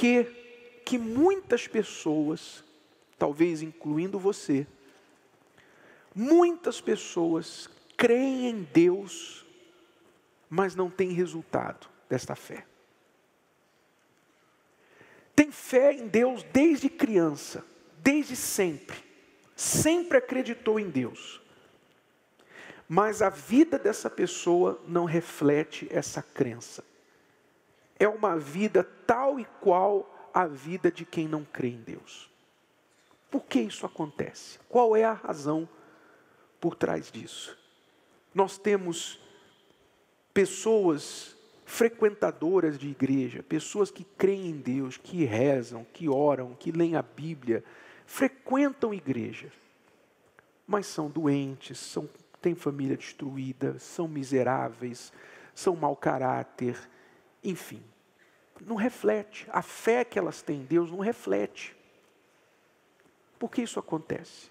que que muitas pessoas, talvez incluindo você, muitas pessoas creem em Deus, mas não têm resultado desta fé. Tem fé em Deus desde criança, desde sempre, sempre acreditou em Deus. Mas a vida dessa pessoa não reflete essa crença. É uma vida tal e qual a vida de quem não crê em Deus. Por que isso acontece? Qual é a razão por trás disso? Nós temos pessoas frequentadoras de igreja, pessoas que creem em Deus, que rezam, que oram, que leem a Bíblia, frequentam igreja, mas são doentes, são, têm família destruída, são miseráveis, são mau caráter, enfim não reflete. A fé que elas têm em Deus não reflete. Por que isso acontece?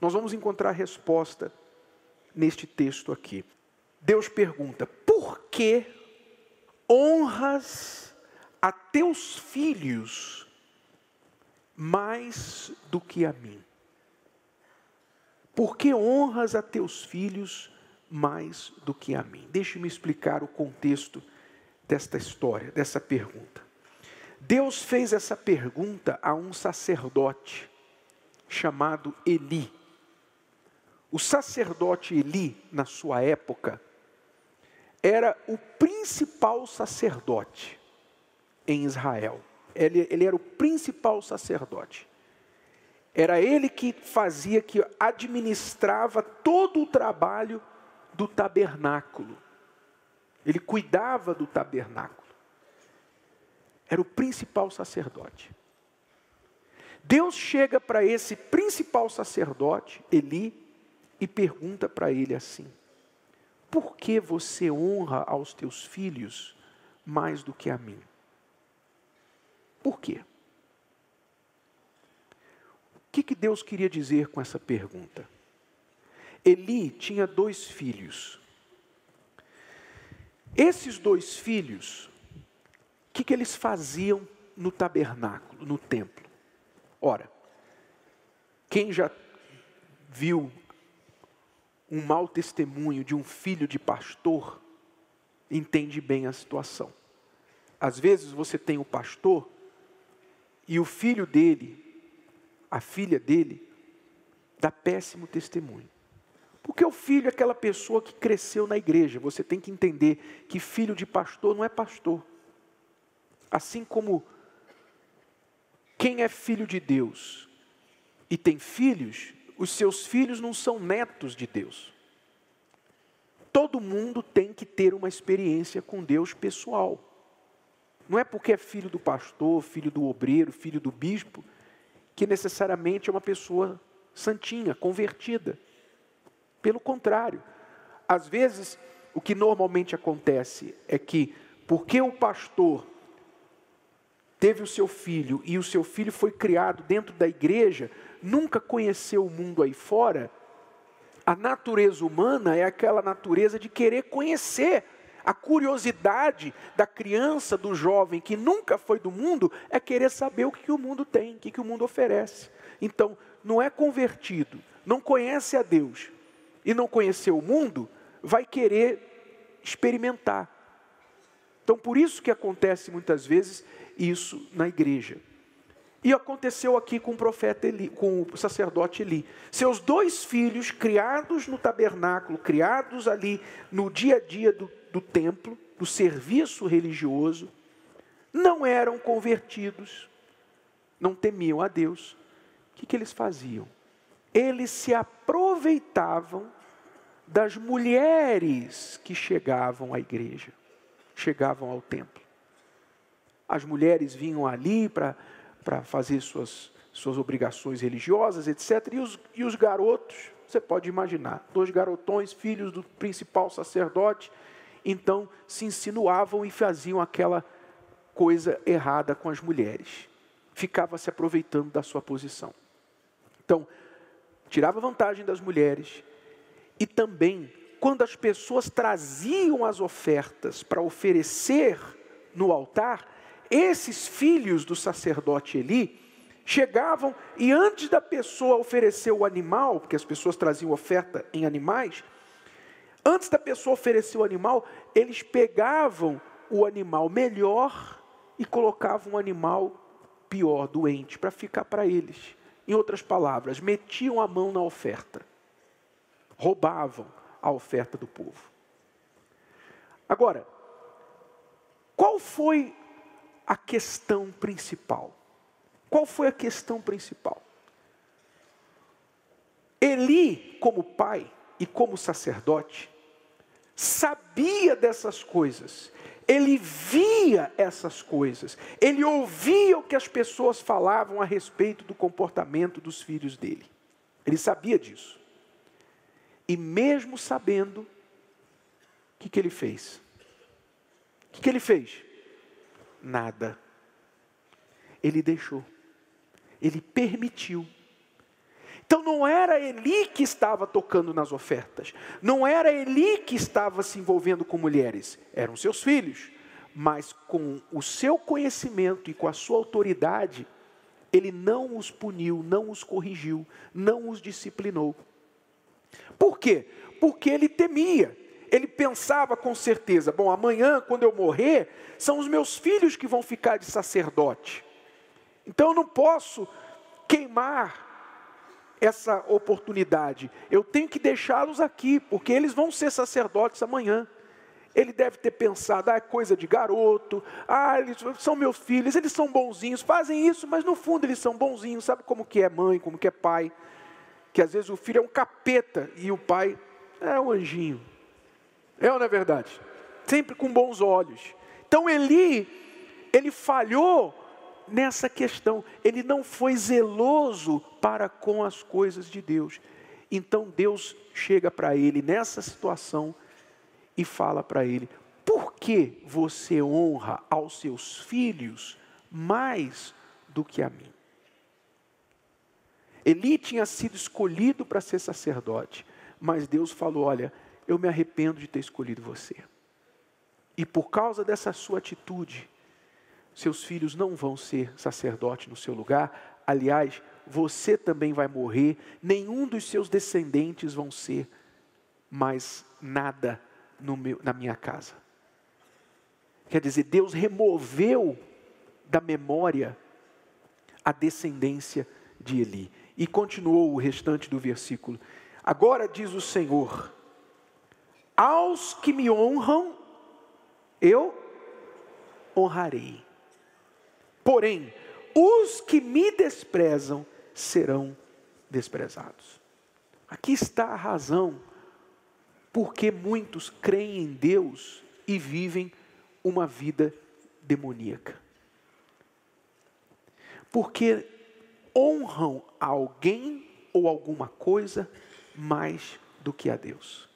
Nós vamos encontrar a resposta neste texto aqui. Deus pergunta: por que honras a teus filhos mais do que a mim? Por que honras a teus filhos mais do que a mim? Deixe-me explicar o contexto desta história, dessa pergunta. Deus fez essa pergunta a um sacerdote chamado Eli. O sacerdote Eli, na sua época, era o principal sacerdote em Israel. Ele, ele, era o principal sacerdote. Era ele que fazia, que administrava todo o trabalho do tabernáculo. Ele cuidava do tabernáculo. Era o principal sacerdote. Deus chega para esse principal sacerdote, Eli, e pergunta para ele assim: Por que você honra aos teus filhos mais do que a mim? Por quê? O que, que Deus queria dizer com essa pergunta? Eli tinha dois filhos. Esses dois filhos, o que, que eles faziam no tabernáculo, no templo? Ora, quem já viu um mau testemunho de um filho de pastor, entende bem a situação. Às vezes você tem o pastor e o filho dele, a filha dele, dá péssimo testemunho. Porque o filho é aquela pessoa que cresceu na igreja. Você tem que entender que filho de pastor não é pastor. Assim como quem é filho de Deus e tem filhos, os seus filhos não são netos de Deus. Todo mundo tem que ter uma experiência com Deus pessoal. Não é porque é filho do pastor, filho do obreiro, filho do bispo, que necessariamente é uma pessoa santinha, convertida. Pelo contrário, às vezes o que normalmente acontece é que, porque o pastor teve o seu filho e o seu filho foi criado dentro da igreja, nunca conheceu o mundo aí fora, a natureza humana é aquela natureza de querer conhecer. A curiosidade da criança, do jovem que nunca foi do mundo, é querer saber o que o mundo tem, o que o mundo oferece. Então, não é convertido, não conhece a Deus, e não conhecer o mundo, vai querer experimentar. Então, por isso que acontece muitas vezes isso na igreja. E aconteceu aqui com o profeta Eli, com o sacerdote Eli. Seus dois filhos, criados no tabernáculo, criados ali no dia a dia do, do templo, do serviço religioso, não eram convertidos, não temiam a Deus. O que, que eles faziam? Eles se aproveitavam das mulheres que chegavam à igreja, chegavam ao templo. As mulheres vinham ali para fazer suas, suas obrigações religiosas, etc. E os, e os garotos, você pode imaginar, dois garotões, filhos do principal sacerdote, então se insinuavam e faziam aquela coisa errada com as mulheres. Ficava se aproveitando da sua posição. Então, tirava vantagem das mulheres e também quando as pessoas traziam as ofertas para oferecer no altar, esses filhos do sacerdote Eli chegavam e antes da pessoa oferecer o animal, porque as pessoas traziam oferta em animais, antes da pessoa oferecer o animal, eles pegavam o animal melhor e colocavam um animal pior, doente, para ficar para eles. Em outras palavras, metiam a mão na oferta, roubavam a oferta do povo. Agora, qual foi a questão principal? Qual foi a questão principal? Eli, como pai e como sacerdote, sabia dessas coisas ele via essas coisas, ele ouvia o que as pessoas falavam a respeito do comportamento dos filhos dele. Ele sabia disso. E mesmo sabendo, o que, que ele fez? O que, que ele fez? Nada. Ele deixou. Ele permitiu então não era Eli que estava tocando nas ofertas, não era Eli que estava se envolvendo com mulheres, eram seus filhos. Mas com o seu conhecimento e com a sua autoridade, ele não os puniu, não os corrigiu, não os disciplinou. Por quê? Porque ele temia. Ele pensava com certeza: bom, amanhã, quando eu morrer, são os meus filhos que vão ficar de sacerdote. Então eu não posso queimar essa oportunidade. Eu tenho que deixá-los aqui, porque eles vão ser sacerdotes amanhã. Ele deve ter pensado, ah, é coisa de garoto, ah, eles são meus filhos, eles são bonzinhos, fazem isso, mas no fundo eles são bonzinhos, sabe como que é mãe, como que é pai? Que às vezes o filho é um capeta e o pai é um anjinho. É ou não é verdade? Sempre com bons olhos. Então Eli, ele falhou nessa questão. Ele não foi zeloso para com as coisas de Deus. Então Deus chega para ele nessa situação e fala para ele: por que você honra aos seus filhos mais do que a mim? Eli tinha sido escolhido para ser sacerdote, mas Deus falou: olha, eu me arrependo de ter escolhido você. E por causa dessa sua atitude, seus filhos não vão ser sacerdote no seu lugar. Aliás, você também vai morrer, nenhum dos seus descendentes vão ser mais nada meu, na minha casa. Quer dizer, Deus removeu da memória a descendência de Eli. E continuou o restante do versículo. Agora diz o Senhor: Aos que me honram, eu honrarei. Porém, os que me desprezam serão desprezados. Aqui está a razão porque muitos creem em Deus e vivem uma vida demoníaca. Porque honram alguém ou alguma coisa mais do que a Deus.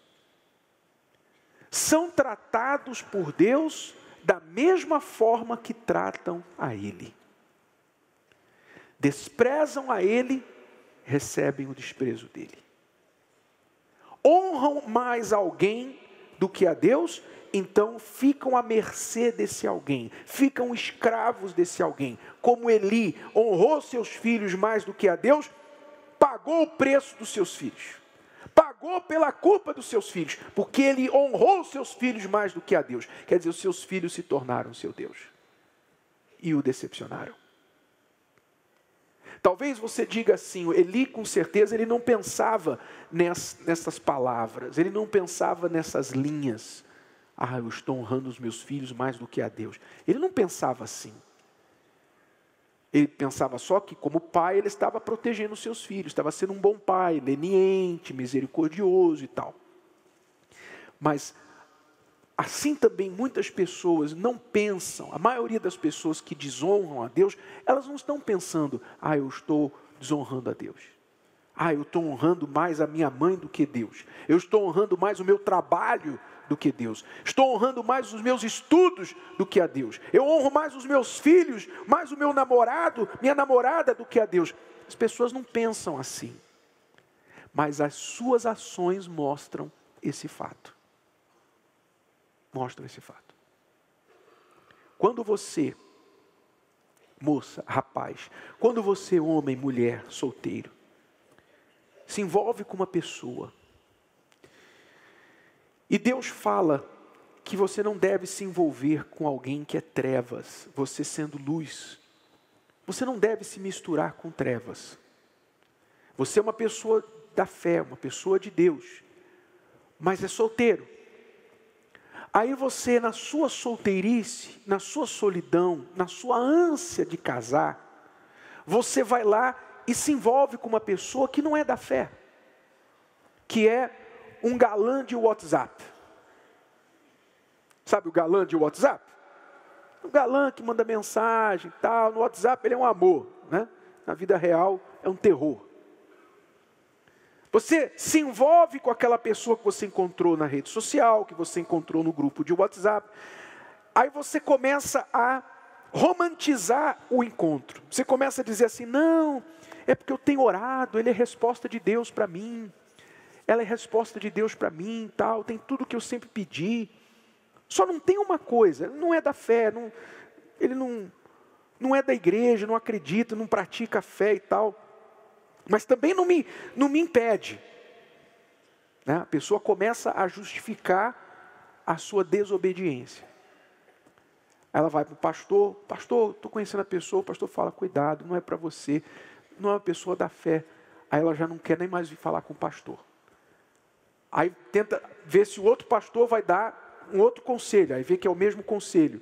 São tratados por Deus da mesma forma que tratam a Ele. Desprezam a Ele, recebem o desprezo dele. Honram mais alguém do que a Deus, então ficam à mercê desse alguém, ficam escravos desse alguém. Como Eli honrou seus filhos mais do que a Deus, pagou o preço dos seus filhos pagou pela culpa dos seus filhos, porque ele honrou os seus filhos mais do que a Deus. Quer dizer, os seus filhos se tornaram seu Deus e o decepcionaram. Talvez você diga assim, Eli com certeza ele não pensava nessas palavras, ele não pensava nessas linhas. Ah, eu estou honrando os meus filhos mais do que a Deus. Ele não pensava assim. Ele pensava só que, como pai, ele estava protegendo seus filhos, estava sendo um bom pai, leniente, misericordioso e tal. Mas, assim também muitas pessoas não pensam, a maioria das pessoas que desonram a Deus, elas não estão pensando, ah, eu estou desonrando a Deus. Ah, eu estou honrando mais a minha mãe do que Deus. Eu estou honrando mais o meu trabalho do que Deus. Estou honrando mais os meus estudos do que a Deus. Eu honro mais os meus filhos, mais o meu namorado, minha namorada do que a Deus. As pessoas não pensam assim. Mas as suas ações mostram esse fato. Mostram esse fato. Quando você moça, rapaz, quando você, homem, mulher, solteiro, se envolve com uma pessoa, e Deus fala que você não deve se envolver com alguém que é trevas, você sendo luz. Você não deve se misturar com trevas. Você é uma pessoa da fé, uma pessoa de Deus, mas é solteiro. Aí você, na sua solteirice, na sua solidão, na sua ânsia de casar, você vai lá e se envolve com uma pessoa que não é da fé, que é um galã de WhatsApp. Sabe o galã de WhatsApp? O galã que manda mensagem tal, no WhatsApp ele é um amor, né? Na vida real é um terror. Você se envolve com aquela pessoa que você encontrou na rede social, que você encontrou no grupo de WhatsApp. Aí você começa a romantizar o encontro. Você começa a dizer assim: não, é porque eu tenho orado, ele é resposta de Deus para mim. Ela é resposta de Deus para mim, tal, tem tudo que eu sempre pedi. Só não tem uma coisa, não é da fé, não, ele não, não é da igreja, não acredita, não pratica a fé e tal. Mas também não me, não me impede. Né? A pessoa começa a justificar a sua desobediência. Ela vai para o pastor, pastor, estou conhecendo a pessoa, o pastor fala, cuidado, não é para você, não é uma pessoa da fé. Aí ela já não quer nem mais vir falar com o pastor. Aí tenta ver se o outro pastor vai dar um outro conselho, aí vê que é o mesmo conselho.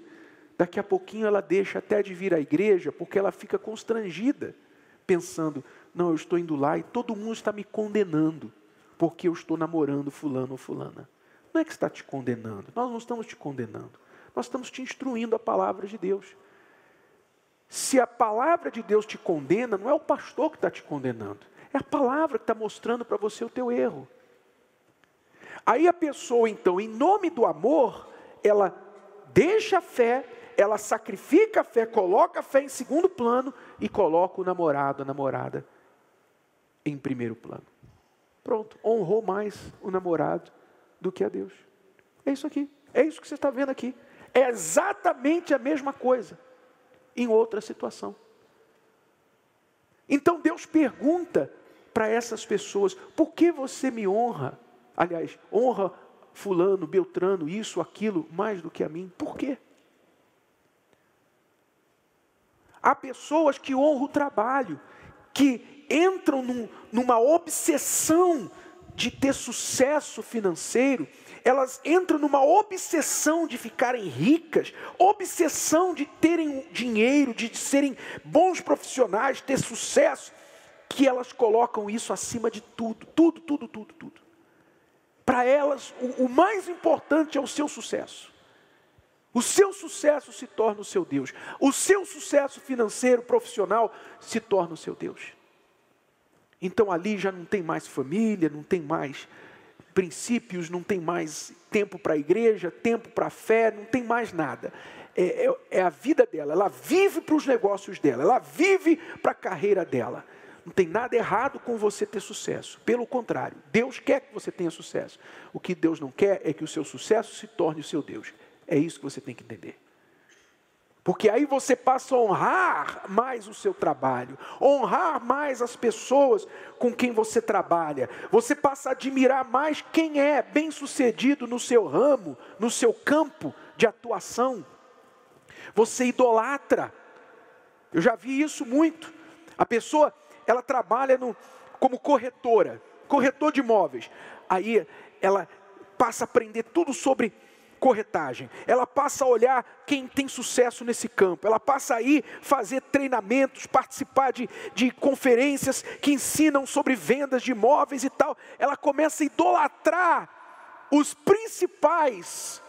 Daqui a pouquinho ela deixa até de vir à igreja, porque ela fica constrangida, pensando, não, eu estou indo lá e todo mundo está me condenando, porque eu estou namorando fulano ou fulana. Não é que está te condenando, nós não estamos te condenando, nós estamos te instruindo a palavra de Deus. Se a palavra de Deus te condena, não é o pastor que está te condenando, é a palavra que está mostrando para você o teu erro. Aí a pessoa, então, em nome do amor, ela deixa a fé, ela sacrifica a fé, coloca a fé em segundo plano e coloca o namorado, a namorada em primeiro plano. Pronto, honrou mais o namorado do que a Deus. É isso aqui, é isso que você está vendo aqui. É exatamente a mesma coisa, em outra situação. Então Deus pergunta para essas pessoas: por que você me honra? Aliás, honra Fulano, Beltrano, isso, aquilo, mais do que a mim. Por quê? Há pessoas que honram o trabalho, que entram num, numa obsessão de ter sucesso financeiro, elas entram numa obsessão de ficarem ricas, obsessão de terem dinheiro, de serem bons profissionais, ter sucesso, que elas colocam isso acima de tudo, tudo, tudo, tudo, tudo. Para elas, o, o mais importante é o seu sucesso. O seu sucesso se torna o seu Deus. O seu sucesso financeiro, profissional, se torna o seu Deus. Então ali já não tem mais família, não tem mais princípios, não tem mais tempo para a igreja, tempo para a fé, não tem mais nada. É, é, é a vida dela, ela vive para os negócios dela, ela vive para a carreira dela. Não tem nada errado com você ter sucesso. Pelo contrário, Deus quer que você tenha sucesso. O que Deus não quer é que o seu sucesso se torne o seu Deus. É isso que você tem que entender. Porque aí você passa a honrar mais o seu trabalho, honrar mais as pessoas com quem você trabalha. Você passa a admirar mais quem é bem-sucedido no seu ramo, no seu campo de atuação. Você idolatra. Eu já vi isso muito. A pessoa, ela trabalha no, como corretora, corretor de imóveis. Aí ela passa a aprender tudo sobre corretagem. Ela passa a olhar quem tem sucesso nesse campo. Ela passa a ir fazer treinamentos, participar de, de conferências que ensinam sobre vendas de imóveis e tal. Ela começa a idolatrar os principais,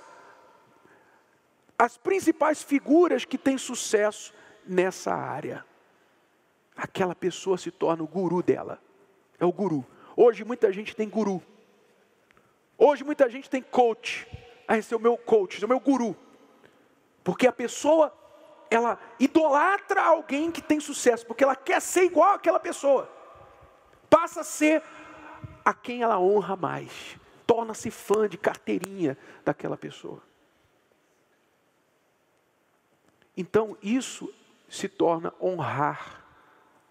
as principais figuras que têm sucesso nessa área. Aquela pessoa se torna o guru dela. É o guru. Hoje muita gente tem guru. Hoje muita gente tem coach ah, esse é o meu coach, esse é o meu guru. Porque a pessoa, ela idolatra alguém que tem sucesso, porque ela quer ser igual àquela pessoa. Passa a ser a quem ela honra mais. Torna-se fã de carteirinha daquela pessoa. Então, isso se torna honrar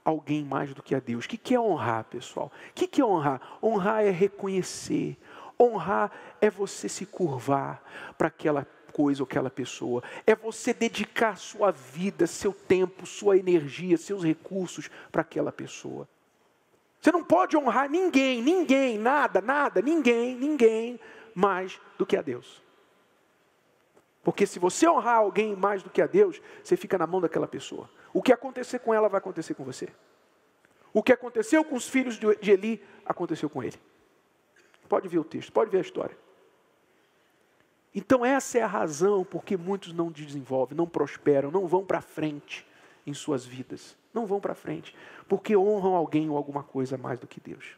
alguém mais do que a Deus. O que é honrar, pessoal? O que é honrar? Honrar é reconhecer. Honrar é você se curvar para aquela coisa ou aquela pessoa. É você dedicar sua vida, seu tempo, sua energia, seus recursos para aquela pessoa. Você não pode honrar ninguém, ninguém, nada, nada, ninguém, ninguém mais do que a Deus. Porque se você honrar alguém mais do que a Deus, você fica na mão daquela pessoa. O que acontecer com ela vai acontecer com você. O que aconteceu com os filhos de Eli, aconteceu com ele. Pode ver o texto, pode ver a história. Então, essa é a razão por que muitos não desenvolvem, não prosperam, não vão para frente em suas vidas. Não vão para frente, porque honram alguém ou alguma coisa mais do que Deus.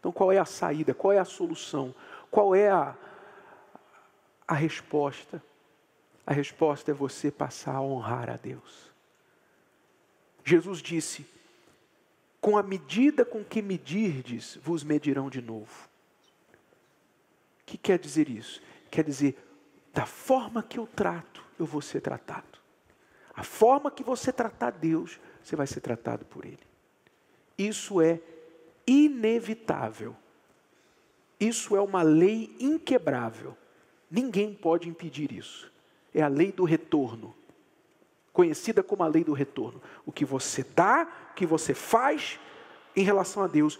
Então, qual é a saída? Qual é a solução? Qual é a, a resposta? A resposta é você passar a honrar a Deus. Jesus disse: Com a medida com que medirdes, vos medirão de novo. O que quer dizer isso? Quer dizer, da forma que eu trato, eu vou ser tratado. A forma que você tratar Deus, você vai ser tratado por Ele. Isso é inevitável. Isso é uma lei inquebrável. Ninguém pode impedir isso. É a lei do retorno. Conhecida como a lei do retorno. O que você dá, o que você faz em relação a Deus,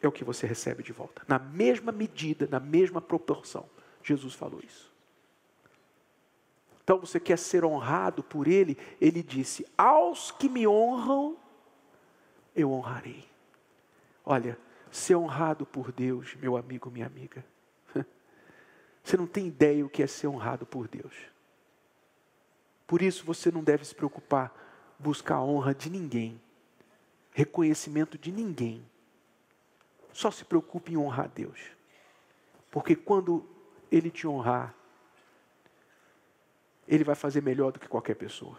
é o que você recebe de volta. Na mesma medida, na mesma proporção. Jesus falou isso. Então você quer ser honrado por Ele? Ele disse: Aos que me honram, eu honrarei. Olha, ser honrado por Deus, meu amigo, minha amiga. Você não tem ideia o que é ser honrado por Deus. Por isso você não deve se preocupar, buscar a honra de ninguém, reconhecimento de ninguém. Só se preocupe em honrar Deus. Porque quando Ele te honrar, Ele vai fazer melhor do que qualquer pessoa.